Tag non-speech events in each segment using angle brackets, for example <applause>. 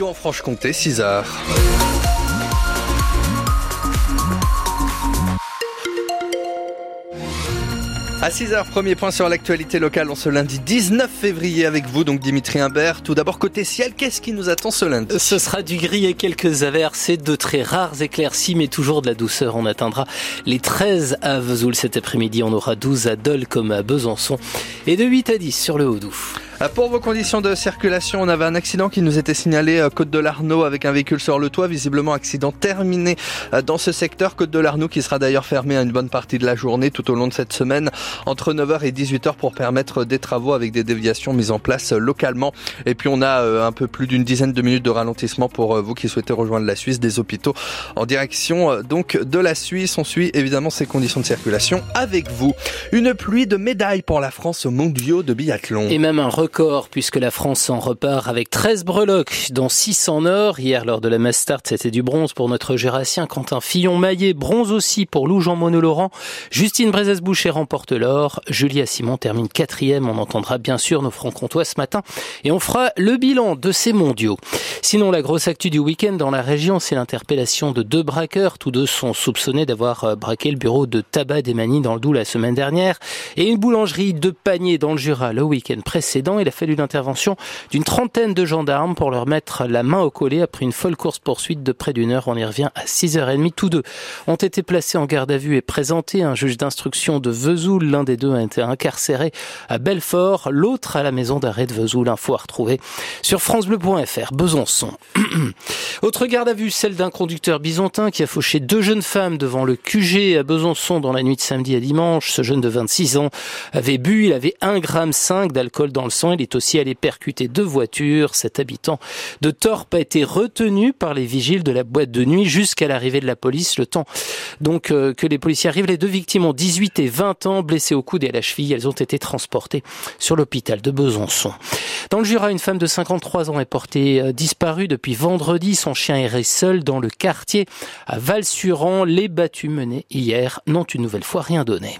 En Franche-Comté, 6 heures. À 6h, premier point sur l'actualité locale en ce lundi 19 février avec vous, donc Dimitri Imbert. Tout d'abord, côté ciel, qu'est-ce qui nous attend ce lundi? Ce sera du gris et quelques averses et de très rares éclaircies, mais toujours de la douceur. On atteindra les 13 à Vesoul cet après-midi. On aura 12 à Dole comme à Besançon et de 8 à 10 sur le Haut-Doubs. Euh, pour vos conditions de circulation, on avait un accident qui nous était signalé euh, Côte de l'Arnaud avec un véhicule sur le toit, visiblement accident terminé euh, dans ce secteur Côte de l'Arnaud qui sera d'ailleurs fermé à une bonne partie de la journée tout au long de cette semaine entre 9h et 18h pour permettre des travaux avec des déviations mises en place localement. Et puis on a un peu plus d'une dizaine de minutes de ralentissement pour vous qui souhaitez rejoindre la Suisse, des hôpitaux en direction donc de la Suisse. On suit évidemment ces conditions de circulation avec vous. Une pluie de médailles pour la France aux mondiaux de biathlon. Et même un record puisque la France en repart avec 13 breloques, dont 6 en or. Hier, lors de la mass start, c'était du bronze pour notre Jurassien Quentin Fillon-Maillet. Bronze aussi pour Lou Jean-Monod Laurent. Justine Brezès-Boucher remporte l'or. Julia Simon termine quatrième. On entendra bien sûr nos francs-comtois ce matin. Et on fera le bilan de ces mondiaux. Sinon, la grosse actu du week-end dans la région, c'est l'interpellation de deux braqueurs. Tous deux sont soupçonnés d'avoir euh, braqué le bureau de tabac d'Emani dans le Doubs la semaine dernière. Et une boulangerie de panier dans le Jura le week-end précédent. Il a fallu l'intervention d'une trentaine de gendarmes pour leur mettre la main au collet après une folle course-poursuite de près d'une heure. On y revient à 6h30. Tous deux ont été placés en garde à vue et présentés. Un juge d'instruction de Vesoul, l'un des deux a été incarcéré à Belfort, l'autre à la maison d'arrêt de Vesoul. Info à retrouver sur francebleu.fr. Besançon. <clears throat> Autre garde à vue, celle d'un conducteur bisontin qui a fauché deux jeunes femmes devant le QG à Besançon dans la nuit de samedi à dimanche. Ce jeune de 26 ans avait bu, il avait 1,5 g d'alcool dans le sang. Il est aussi allé percuter deux voitures. Cet habitant de Torp a été retenu par les vigiles de la boîte de nuit jusqu'à l'arrivée de la police. Le temps donc euh, que les policiers arrivent, les deux victimes ont 18 et 20 ans, blessées au coude et à la cheville. Elles ont été transportées sur l'hôpital de Besançon. Dans le Jura, une femme de 53 ans est portée euh, disparue depuis vendredi. Son chien errait seul dans le quartier à Val-Suran. Les battues menées hier n'ont une nouvelle fois rien donné.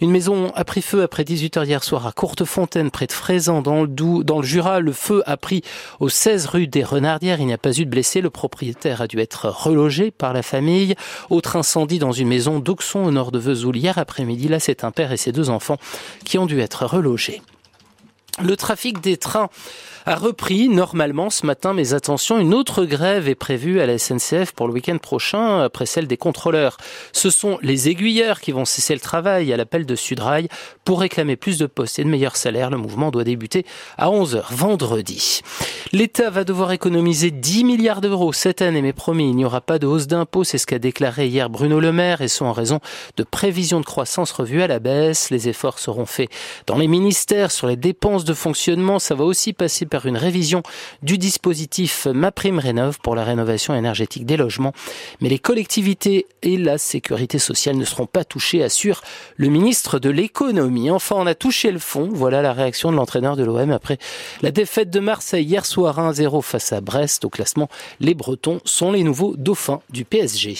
Une maison a pris feu après 18h hier soir à Courtefontaine, près de Frézan, dans le, Jura. Le feu a pris au 16 rue des Renardières. Il n'y a pas eu de blessés. Le propriétaire a dû être relogé par la famille. Autre incendie dans une maison d'Auxon au nord de Vesoul hier après-midi. Là, c'est un père et ses deux enfants qui ont dû être relogés. Le trafic des trains a repris normalement ce matin, mais attention, une autre grève est prévue à la SNCF pour le week-end prochain, après celle des contrôleurs. Ce sont les aiguilleurs qui vont cesser le travail à l'appel de Sudrail pour réclamer plus de postes et de meilleurs salaires. Le mouvement doit débuter à 11h vendredi. L'État va devoir économiser 10 milliards d'euros cette année, mais promis, il n'y aura pas de hausse d'impôts. C'est ce qu'a déclaré hier Bruno Le Maire et ce en raison de prévisions de croissance revues à la baisse. Les efforts seront faits dans les ministères sur les dépenses de fonctionnement. Ça va aussi passer par une révision du dispositif MaPrimeRénov pour la rénovation énergétique des logements. Mais les collectivités et la sécurité sociale ne seront pas touchées, assure le ministre de l'économie. Enfin, on a touché le fond. Voilà la réaction de l'entraîneur de l'OM après la défaite de Marseille hier soir 1-0 face à Brest. Au classement, les Bretons sont les nouveaux dauphins du PSG.